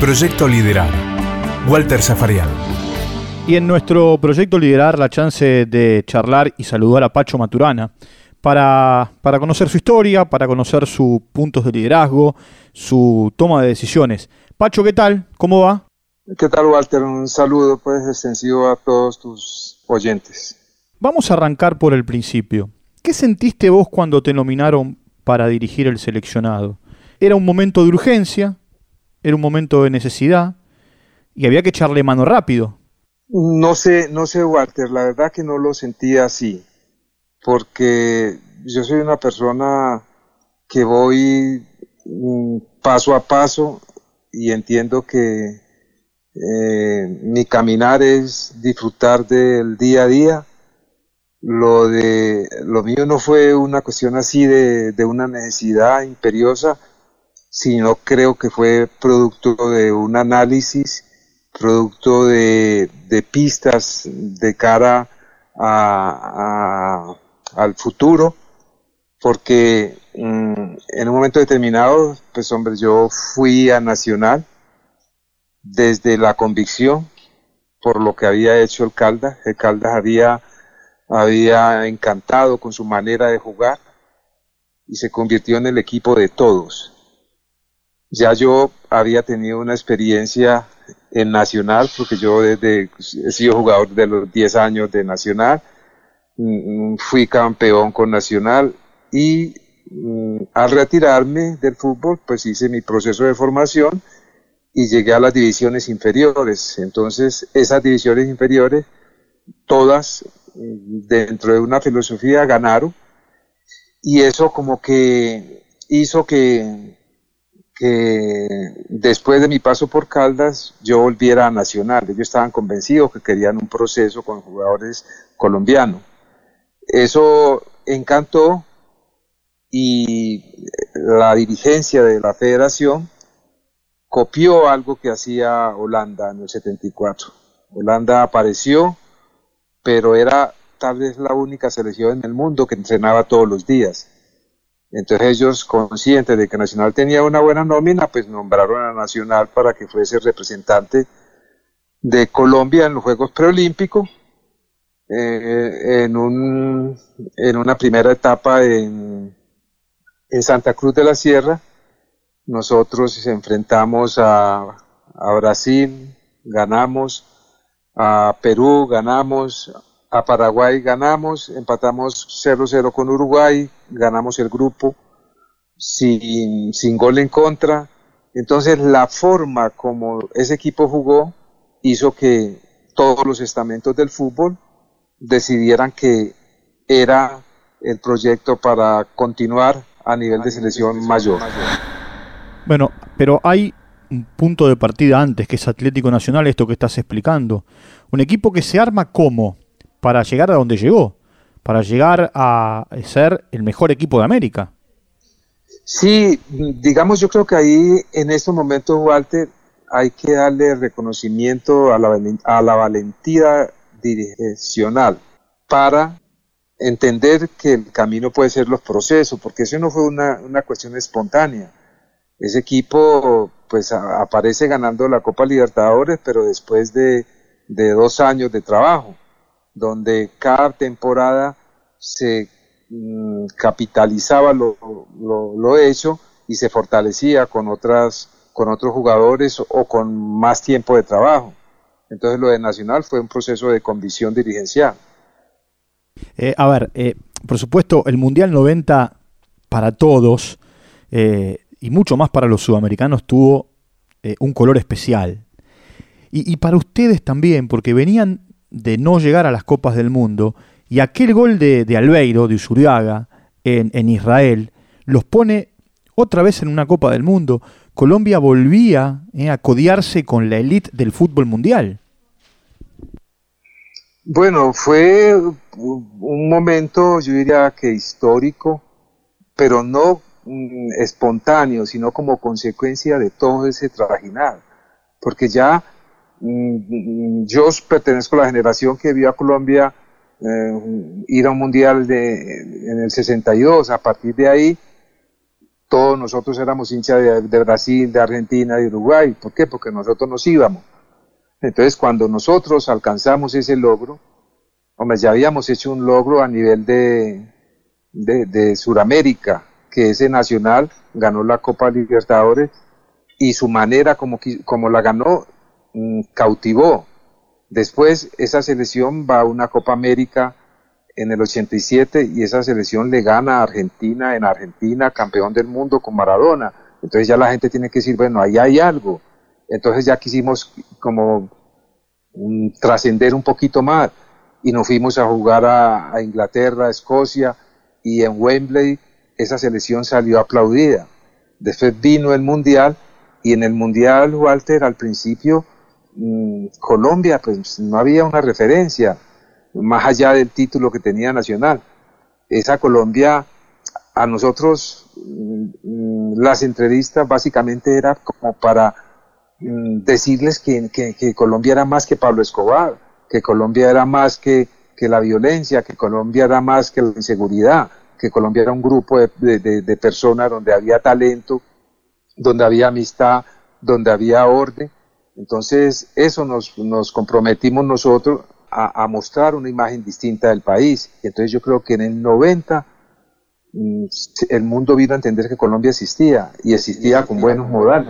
Proyecto Liderar. Walter Zafarian. Y en nuestro proyecto Liderar, la chance de charlar y saludar a Pacho Maturana para, para conocer su historia, para conocer sus puntos de liderazgo, su toma de decisiones. Pacho, ¿qué tal? ¿Cómo va? ¿Qué tal, Walter? Un saludo pues extensivo a todos tus oyentes. Vamos a arrancar por el principio. ¿Qué sentiste vos cuando te nominaron para dirigir el seleccionado? Era un momento de urgencia, era un momento de necesidad y había que echarle mano rápido. No sé, no sé, Walter, la verdad que no lo sentía así, porque yo soy una persona que voy mm, paso a paso y entiendo que eh, mi caminar es disfrutar del día a día. Lo de lo mío no fue una cuestión así de, de una necesidad imperiosa, sino creo que fue producto de un análisis, producto de, pistas de cara a, al futuro, porque mm, en un momento determinado, pues hombre, yo fui a Nacional, desde la convicción por lo que había hecho el Caldas. El Caldas había, había encantado con su manera de jugar y se convirtió en el equipo de todos. Ya yo había tenido una experiencia en Nacional, porque yo desde he sido jugador de los 10 años de Nacional, mm, fui campeón con Nacional y mm, al retirarme del fútbol, pues hice mi proceso de formación y llegué a las divisiones inferiores. Entonces, esas divisiones inferiores, todas mm, dentro de una filosofía ganaron y eso como que hizo que, que después de mi paso por Caldas yo volviera a Nacional. Ellos estaban convencidos que querían un proceso con jugadores colombianos. Eso encantó y la dirigencia de la federación copió algo que hacía Holanda en el 74. Holanda apareció, pero era tal vez la única selección en el mundo que entrenaba todos los días. Entonces ellos, conscientes de que Nacional tenía una buena nómina, pues nombraron a Nacional para que fuese representante de Colombia en los Juegos Preolímpicos, eh, en, un, en una primera etapa en, en Santa Cruz de la Sierra, nosotros enfrentamos a, Brasil, ganamos, a Perú ganamos, a Paraguay ganamos, empatamos 0-0 con Uruguay, ganamos el grupo sin, sin gol en contra. Entonces la forma como ese equipo jugó hizo que todos los estamentos del fútbol decidieran que era el proyecto para continuar a nivel de selección mayor. Bueno, pero hay un punto de partida antes, que es Atlético Nacional, esto que estás explicando. Un equipo que se arma como para llegar a donde llegó, para llegar a ser el mejor equipo de América. Sí, digamos, yo creo que ahí en estos momentos, Walter, hay que darle reconocimiento a la, valentía direccional para entender que el camino puede ser los procesos, porque eso no fue una, una cuestión espontánea ese equipo pues aparece ganando la Copa Libertadores, pero después de, dos años de trabajo, donde cada temporada se mm, capitalizaba lo, lo, hecho y se fortalecía con otras con otros jugadores o con más tiempo de trabajo. Entonces lo de Nacional fue un proceso de convicción dirigencial. Eh, a ver, eh, por supuesto, el Mundial 90 para todos eh, y mucho más para los sudamericanos tuvo un color especial. Y, para ustedes también, porque venían de no llegar a las Copas del Mundo y aquel gol de, Albeiro, de Usuriaga, en, Israel, los pone otra vez en una Copa del Mundo. Colombia volvía eh, a codiarse con la élite del fútbol mundial. Bueno, fue un momento, yo diría que histórico, pero no Mm, espontáneo, sino como consecuencia de todo ese trajinar. Porque ya yo pertenezco a la generación que vio a Colombia eh, ir a un mundial en el 62. A partir de ahí, todos nosotros éramos hinchas de, Brasil, de Argentina, de Uruguay. ¿Por qué? Porque nosotros nos íbamos. Entonces, cuando nosotros alcanzamos ese logro, hombre, ya habíamos hecho un logro a nivel de, de, de Sudamérica, que ese Nacional ganó la Copa Libertadores y su manera como, como la ganó mm, cautivó. Después esa selección va a una Copa América en el 87 y esa selección le gana a Argentina en Argentina, campeón del mundo con Maradona. Entonces ya la gente tiene que decir, bueno, ahí hay algo. Entonces ya quisimos como mm, trascender un poquito más y nos fuimos a jugar a, a Inglaterra, a Escocia y en Wembley esa selección salió aplaudida. Después vino el Mundial y en el Mundial, Walter, al principio, mm, Colombia, pues no había una referencia más allá del título que tenía Nacional. Esa Colombia, a nosotros, mm, las entrevistas básicamente era como para mm, decirles que, Colombia era más que Pablo Escobar, que Colombia era más que, la violencia, que Colombia era más que la inseguridad, que Colombia era un grupo de personas donde había talento, donde había amistad, donde había orden. Entonces, eso nos, nos comprometimos nosotros a, mostrar una imagen distinta del país. Entonces yo creo que en el 90 mm, el mundo vino a entender que Colombia existía y existía con buenos modales.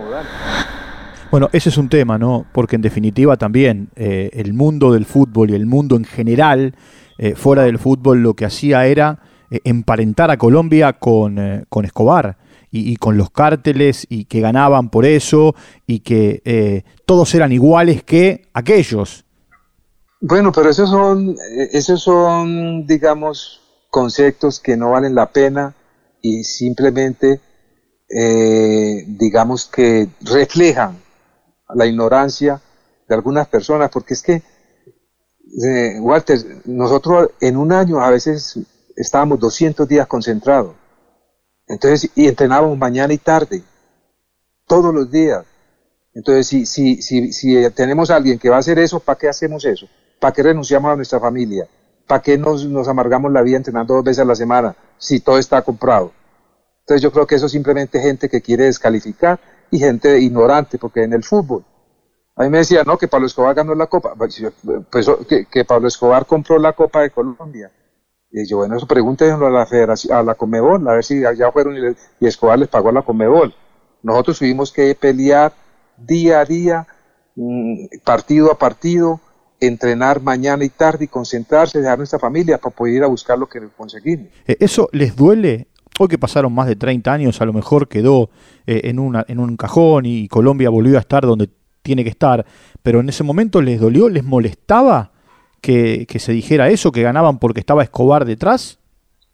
Bueno, ese es un tema, ¿no? Porque en definitiva también eh, el mundo del fútbol y el mundo en general, eh, fuera del fútbol, lo que hacía era eh, emparentar a Colombia con, con Escobar y, con los cárteles y que ganaban por eso y que todos eran iguales que aquellos. Bueno, pero esos son, esos son, digamos, conceptos que no valen la pena y simplemente, eh, digamos que reflejan la ignorancia de algunas personas, porque es que, eh, Walter, nosotros en un año a veces estábamos 200 días concentrados, entonces, y entrenábamos mañana y tarde, todos los días. Entonces, si, si, si, si tenemos a alguien que va a hacer eso, ¿para qué hacemos eso? ¿Para qué renunciamos a nuestra familia? ¿Para qué nos, nos amargamos la vida entrenando dos veces a la semana si todo está comprado? Entonces yo creo que eso es simplemente gente que quiere descalificar y gente ignorante, porque en el fútbol, a mí me decía, no, que Pablo Escobar ganó la Copa, pues, pues que, Pablo Escobar compró la Copa de Colombia. Y yo, bueno, eso pregúntenlo a la federación, a la Comebol, a ver si allá fueron y, Escobar les pagó a la Comebol. Nosotros tuvimos que pelear día a día, mm, partido a partido, entrenar mañana y tarde y concentrarse, dejar nuestra familia para poder ir a buscar lo que conseguimos. Eh, ¿Eso les duele? Hoy que pasaron más de 30 años, a lo mejor quedó eh, en, una, en un cajón y Colombia volvió a estar donde tiene que estar, pero en ese momento les dolió, les molestaba que, se dijera eso, que ganaban porque estaba Escobar detrás.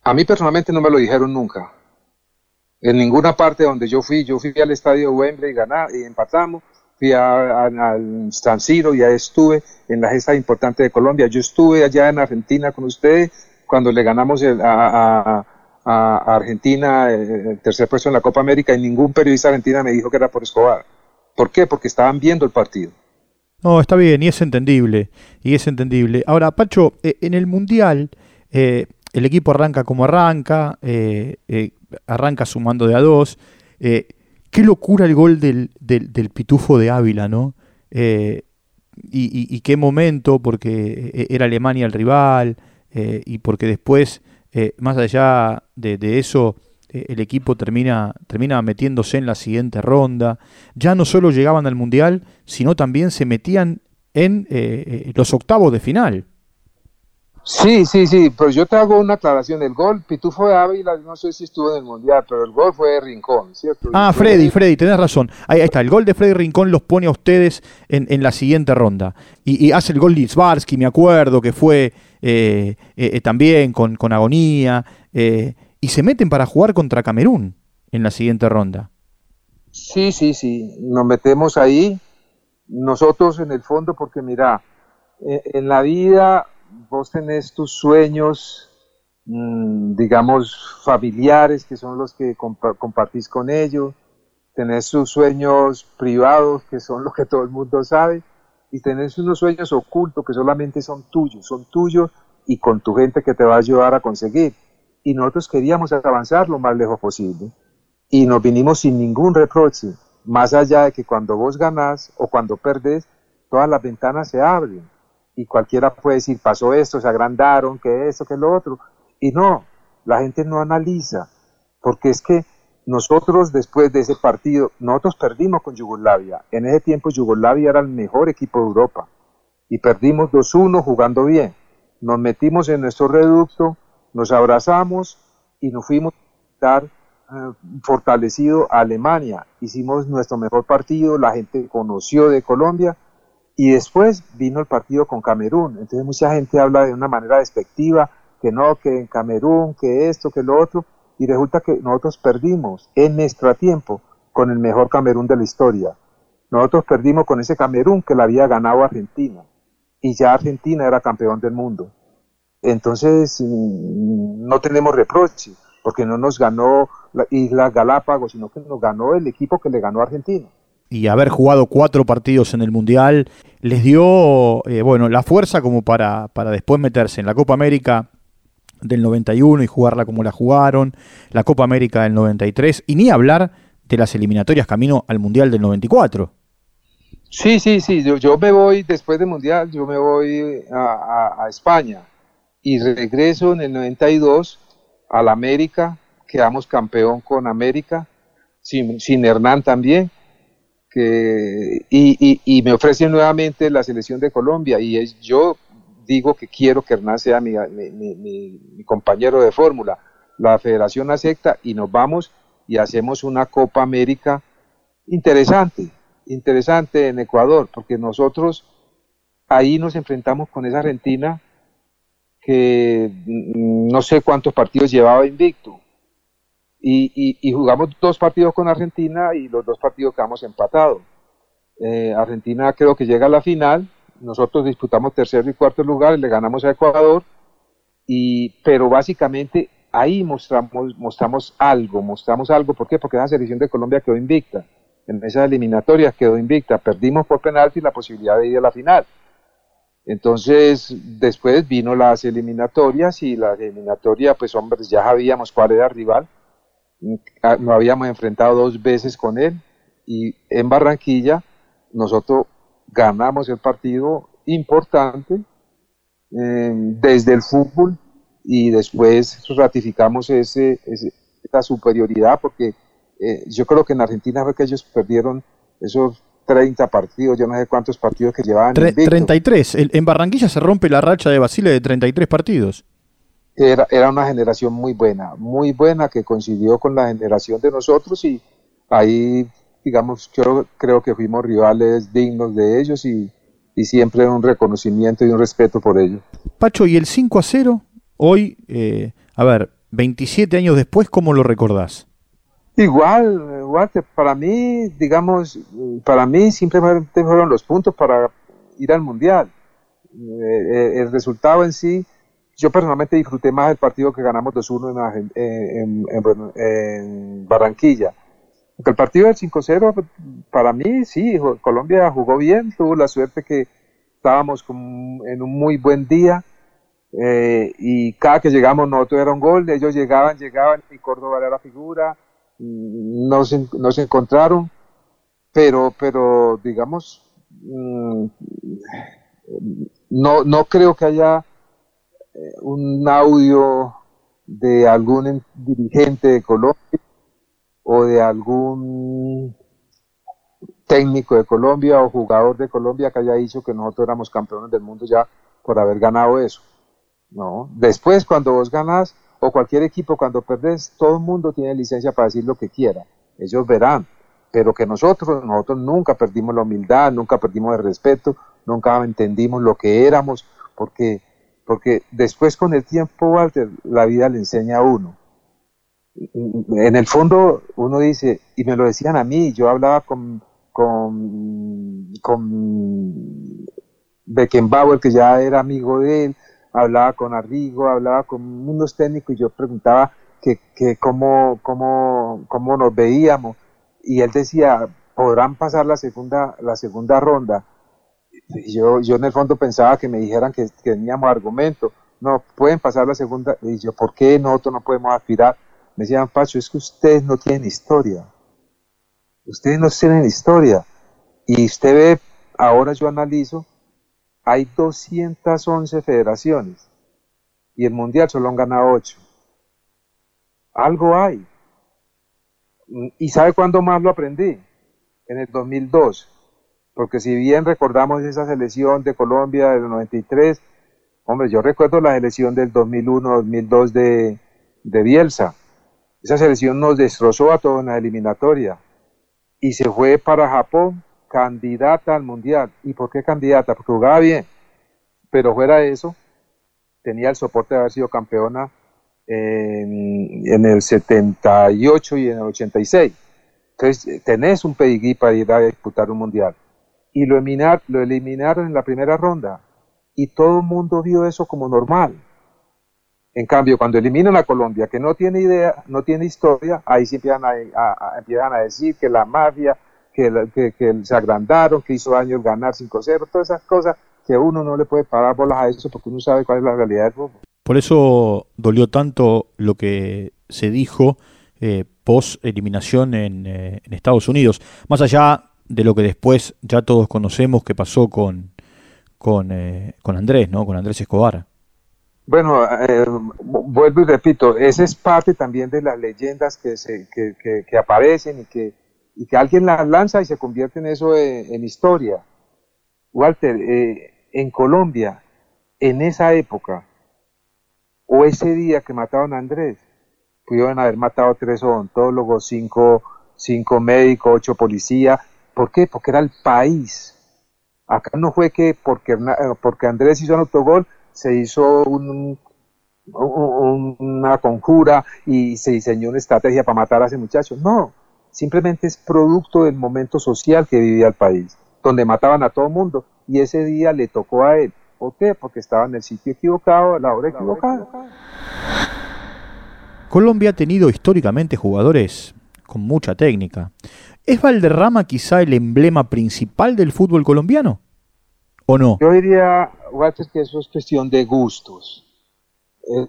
A mí personalmente no me lo dijeron nunca. En ninguna parte donde yo fui, yo fui al estadio Wembley y, y empatamos, fui al San Siro, ya estuve en la gesta importante de Colombia. Yo estuve allá en Argentina con ustedes cuando le ganamos a, Argentina el tercer puesto en la Copa América y ningún periodista argentina me dijo que era por Escobar. ¿Por qué? Porque estaban viendo el partido. No, está bien, y es entendible, y es entendible. Ahora, Pacho, eh, en el Mundial, eh, el equipo arranca como arranca, eh, arranca sumando de a dos, Qué locura el gol del, del, pitufo de Ávila, ¿no? Y, qué momento, porque era Alemania el rival, y porque después, más allá de, eso, el equipo termina, termina metiéndose en la siguiente ronda. Ya no solo llegaban al Mundial, sino también se metían en los octavos de final. Sí, sí, sí, pero yo te hago una aclaración. El gol, Pitufo de Ávila, no sé si estuvo en el Mundial, pero el gol fue de Rincón, ¿cierto? Ah, Freddy, Freddy, tenés razón. Ahí, está, el gol de Freddy Rincón los pone a ustedes en, la siguiente ronda. Y, hace el gol Litzbarsky, me acuerdo, que fue eh, eh, también con, con agonía. Eh, y se meten para jugar contra Camerún en la siguiente ronda. Sí, sí, sí, nos metemos ahí, nosotros en el fondo, porque mira, en la vida vos tenés tus sueños, mm, digamos, familiares, que son los que compartís con ellos, tenés sus sueños privados, que son los que todo el mundo sabe, y tenés unos sueños ocultos que solamente son tuyos, son tuyos y con tu gente que te va a ayudar a conseguir. Y nosotros queríamos avanzar lo más lejos posible. y nos vinimos sin ningún reproche, más allá de que cuando vos ganás o cuando perdés, todas las ventanas se abren. Y cualquiera puede decir, pasó esto, se agrandaron, que esto, que lo otro, y no, la gente no analiza, porque es que nosotros después de ese partido, nosotros perdimos con Yugoslavia, en ese tiempo Yugoslavia era el mejor equipo de Europa, y perdimos 2-1 jugando bien, nos metimos en nuestro reducto, nos abrazamos y nos fuimos a dar eh, fortalecido a Alemania. Hicimos nuestro mejor partido, la gente conoció de Colombia y después vino el partido con Camerún. Entonces mucha gente habla de una manera despectiva, que no, que en Camerún, que esto, que lo otro, y resulta que nosotros perdimos en nuestro tiempo con el mejor Camerún de la historia. Nosotros perdimos con ese Camerún que la había ganado Argentina y ya Argentina era campeón del mundo. Entonces mm, no tenemos reproche porque no nos ganó la Isla Galápagos, sino que nos ganó el equipo que le ganó a Argentina. Y haber jugado cuatro partidos en el Mundial les dio eh, bueno, la fuerza como para, para después meterse en la Copa América del 91 y jugarla como la jugaron, la Copa América del 93, y ni hablar de las eliminatorias camino al Mundial del 94. Sí, sí, sí, yo, yo me voy después del Mundial, yo me voy a, a España y regreso en el 92 al América, quedamos campeón con América, sin, sin Hernán también, que, y, y, me ofrecen nuevamente la selección de Colombia y es, yo digo que quiero que Hernán sea mi, mi, mi, compañero de fórmula. La federación acepta y nos vamos y hacemos una Copa América interesante, interesante en Ecuador, porque nosotros ahí nos enfrentamos con esa Argentina que mm, no sé cuántos partidos llevaba invicto. Y, jugamos dos partidos con Argentina y los dos partidos quedamos empatados. Eh, Argentina creo que llega a la final, nosotros disputamos tercer y cuarto lugar, le ganamos a Ecuador, y, pero básicamente ahí mostramos, mostramos algo, mostramos algo, ¿por qué? Porque esa selección de Colombia quedó invicta, en esas eliminatorias quedó invicta, perdimos por penalti la posibilidad de ir a la final. Entonces, después vino las eliminatorias y la eliminatoria, pues hombres, ya sabíamos cuál era el rival. Ah, nos habíamos enfrentado dos veces con él y en Barranquilla nosotros ganamos el partido importante eh, desde el fútbol y después ratificamos ese, esa superioridad porque eh, yo creo que en Argentina fue que ellos perdieron esos 30 partidos, yo no sé cuántos partidos que llevaban. 33. en Barranquilla se rompe la racha de Basile de 33 partidos. Era, era una generación muy buena, muy buena que coincidió con la generación de nosotros y ahí, digamos, yo creo que fuimos rivales dignos de ellos y, y siempre un reconocimiento y un respeto por ellos. Pacho, ¿y el 5 a 0? Hoy, eh, a ver, 27 años después, ¿cómo lo recordás? Igual, para mí, digamos, para mí simplemente fueron los puntos para ir al Mundial. Eh, eh, el resultado en sí, yo personalmente disfruté más el partido que ganamos 2-1 en, Barranquilla. Aunque el partido del 5-0, para mí sí, Colombia jugó bien, tuvo la suerte que estábamos en un muy buen día. Eh, y cada que llegamos nosotros era un gol, ellos llegaban, llegaban y Córdoba era la figura, no se, no se encontraron, pero, pero digamos, mm, no, no creo que haya eh, un audio de algún dirigente de Colombia o de algún técnico de Colombia o jugador de Colombia que haya dicho que nosotros éramos campeones del mundo ya por haber ganado eso. No, después cuando vos ganas o cualquier equipo cuando perdés, todo el mundo tiene licencia para decir lo que quiera. Ellos verán, pero que nosotros, nosotros nunca perdimos la humildad, nunca perdimos el respeto, nunca entendimos lo que éramos, porque, porque después con el tiempo, Walter, la vida le enseña a uno. En el fondo uno dice, y me lo decían a mí, yo hablaba con, con, con Beckenbauer, que ya era amigo de él, hablaba con Arrigo, hablaba con unos técnicos y yo preguntaba que, que cómo, cómo, cómo nos veíamos y él decía, podrán pasar la segunda, la segunda ronda. Y yo, yo en el fondo pensaba que me dijeran que, teníamos argumento. No, pueden pasar la segunda. Y yo, ¿por qué nosotros no podemos aspirar? Me decían, Pacho, es que ustedes no tienen historia. Ustedes no tienen historia. Y usted ve, ahora yo analizo, hay 211 federaciones y el Mundial solo han ganado 8. Algo hay. ¿Y sabe cuándo más lo aprendí? En el 2002. Porque si bien recordamos esa selección de Colombia del 93, hombre, yo recuerdo la selección del 2001-2002 de, de Bielsa. Esa selección nos destrozó a todos en la eliminatoria y se fue para Japón candidata al mundial. ¿Y por qué candidata? Porque jugaba bien. Pero fuera de eso, tenía el soporte de haber sido campeona en, el 78 y en el 86. Entonces, tenés un pedigrí para ir a disputar un mundial. Y lo, eliminar, lo eliminaron en la primera ronda. Y todo el mundo vio eso como normal. En cambio, cuando eliminan a Colombia, que no tiene idea, no tiene historia, ahí sí empiezan a, empiezan a decir que la mafia, que, que, se agrandaron, que hizo daño el ganar 5-0, todas esas cosas que uno no le puede parar bolas a eso porque uno sabe cuál es la realidad del fútbol. Por eso dolió tanto lo que se dijo eh, post eliminación en, eh, en, Estados Unidos, más allá de lo que después ya todos conocemos que pasó con, con, eh, con Andrés, ¿no? con Andrés Escobar. Bueno, eh, vuelvo y repito, esa es parte también de las leyendas que, se, que, que, aparecen y que, y que alguien las lanza y se convierte en eso en, historia. Walter, eh, en Colombia, en esa época, o ese día que mataron a Andrés, pudieron haber matado tres odontólogos, cinco, cinco médicos, ocho policías. ¿Por qué? Porque era el país. Acá no fue que porque, porque Andrés hizo un autogol, se hizo una conjura y se diseñó una estrategia para matar a ese muchacho. No, simplemente es producto del momento social que vivía el país, donde mataban a todo el mundo y ese día le tocó a él. ¿Por qué? Porque estaba en el sitio equivocado, a la hora equivocada. Colombia ha tenido históricamente jugadores con mucha técnica. ¿Es Valderrama quizá el emblema principal del fútbol colombiano? ¿O no? Yo diría, Walter, que eso es cuestión de gustos.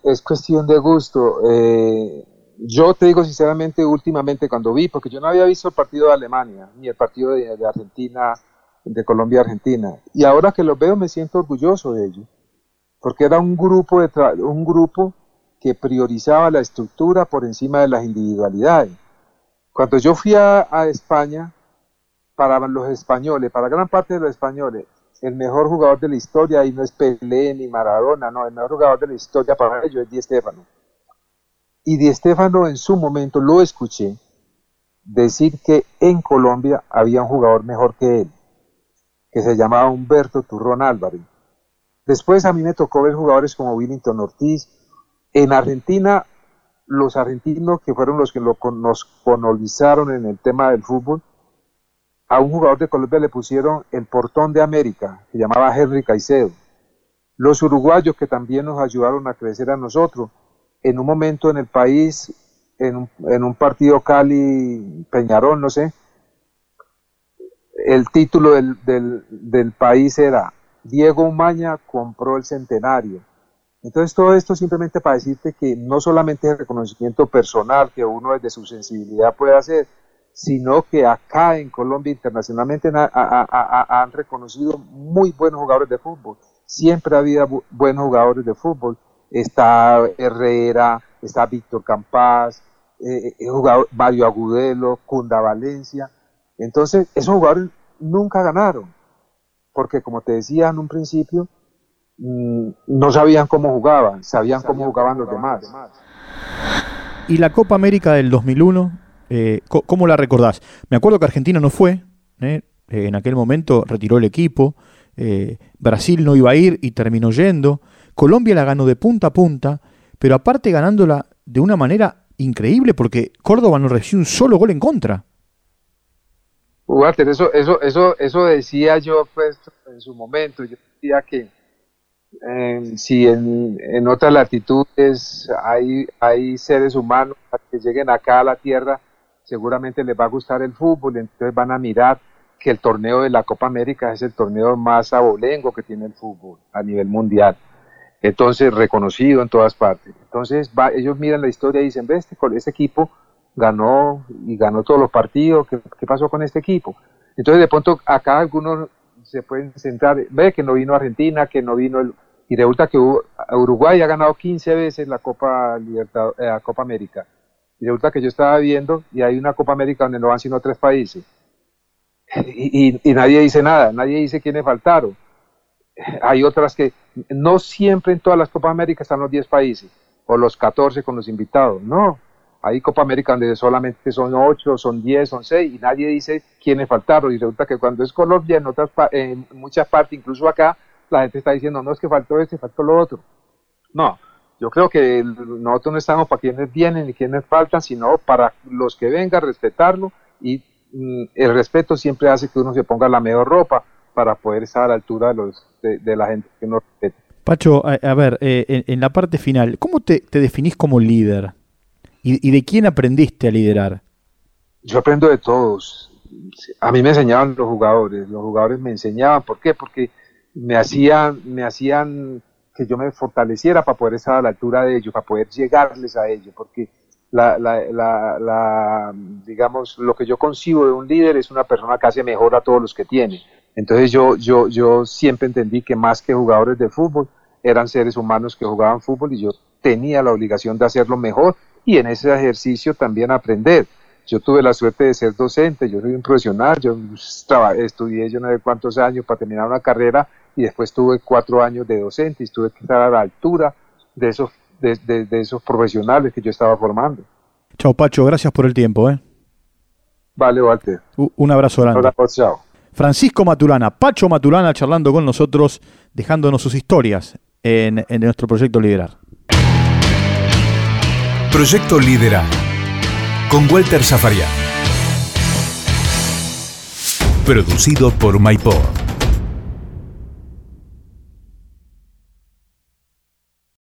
Es, cuestión de gusto. Eh, yo te digo sinceramente, últimamente cuando vi, porque yo no había visto el partido de Alemania, ni el partido de, Argentina, de Colombia-Argentina. Y ahora que lo veo me siento orgulloso de ello. Porque era un grupo, de un grupo que priorizaba la estructura por encima de las individualidades. Cuando yo fui a, a España, para los españoles, para gran parte de los españoles, el mejor jugador de la historia, y no es Pelé ni Maradona, no, el mejor jugador de la historia para ellos es Di Stéfano. Y Di Stéfano en su momento lo escuché decir que en Colombia había un jugador mejor que él, que se llamaba Humberto Turrón Álvarez. Después a mí me tocó ver jugadores como Willington Ortiz. En Argentina, los argentinos que fueron los que nos colonizaron en el tema del fútbol, a un jugador de Colombia le pusieron el portón de América, que llamaba Henry Caicedo. Los uruguayos que también nos ayudaron a crecer a nosotros, en un momento en el país, en un, partido Cali-Peñarol, no sé, el título del, del país era Diego Umaña compró el centenario. Entonces todo esto simplemente para decirte que no solamente es el reconocimiento personal que uno desde su sensibilidad puede hacer, sino que acá en Colombia internacionalmente han reconocido muy buenos jugadores de fútbol. Siempre ha habido buenos jugadores de fútbol. Está Herrera, está Víctor Campás, eh, eh jugador Mario Agudelo, Cunda Valencia. Entonces, esos jugadores nunca ganaron, porque como te decía en un principio, mm, no sabían cómo jugaban, sabían, cómo jugaban los demás. ¿Y la Copa América del 2001? Eh, ¿Cómo la recordás? Me acuerdo que Argentina no fue, ¿eh? Eh, en aquel momento retiró el equipo, Brasil no iba a ir y terminó yendo, Colombia la ganó de punta a punta, pero aparte ganándola de una manera increíble porque Córdoba no recibió un solo gol en contra. Walter, eso, eso, eso, eso decía yo pues, en su momento, yo decía que si en, en, otras latitudes hay, hay seres humanos que lleguen acá a la Tierra seguramente les va a gustar el fútbol, entonces van a mirar que el torneo de la Copa América es el torneo más abolengo que tiene el fútbol a nivel mundial. Entonces reconocido en todas partes. Entonces ellos miran la historia y dicen, ve, este, este equipo ganó y ganó todos los partidos, ¿qué, pasó con este equipo? Entonces de pronto acá algunos se pueden centrar, ve que no vino Argentina, que no vino el... Y resulta que Uruguay ha ganado 15 veces la Copa, Libertad, eh, Copa América. Y resulta que yo estaba viendo y hay una Copa América donde no van sino tres países. Y nadie dice nada, nadie dice quiénes faltaron hay otras que no siempre en todas las Copa América están los 10 países o los 14 con los invitados, no. Hay Copa América donde solamente son 8, son 10, son 6 y nadie dice quiénes faltaron. Y resulta que cuando es Colombia, en, otras, en muchas partes, incluso acá, la gente está diciendo, no es que faltó este, faltó lo otro. No, yo creo que nosotros no estamos para quienes vienen y quienes faltan, sino para los que vengan, respetarlo y mm, el respeto siempre hace que uno se ponga la mejor ropa para poder estar a la altura de, los, de, la gente que nos respeta. Pacho, a, ver, eh, en, la parte final, ¿cómo te, te definís como líder? ¿Y, de quién aprendiste a liderar? Yo aprendo de todos. A mí me enseñaban los jugadores, los jugadores me enseñaban. ¿Por qué? Porque me hacían, me hacían que yo me fortaleciera para poder estar a la altura de ellos, para poder llegarles a ellos, porque la, la, la, digamos, lo que yo concibo de un líder es una persona que hace mejor a todos los que tiene. Entonces yo, yo, yo siempre entendí que más que jugadores de fútbol, eran seres humanos que jugaban fútbol y yo tenía la obligación de hacerlo mejor y en ese ejercicio también aprender. Yo tuve la suerte de ser docente, yo soy un profesional, yo estudié yo no sé cuántos años para terminar una carrera y después tuve cuatro años de docente y tuve que estar a la altura de esos, de, esos profesionales que yo estaba formando. Chao Pacho, gracias por el tiempo. ¿eh? Vale, Walter. un abrazo grande. Un abrazo, chao. Francisco Maturana, Pacho Maturana charlando con nosotros, dejándonos sus historias en, nuestro proyecto Liderar. Proyecto Liderar con Walter Zafarian. Producido por MyPod.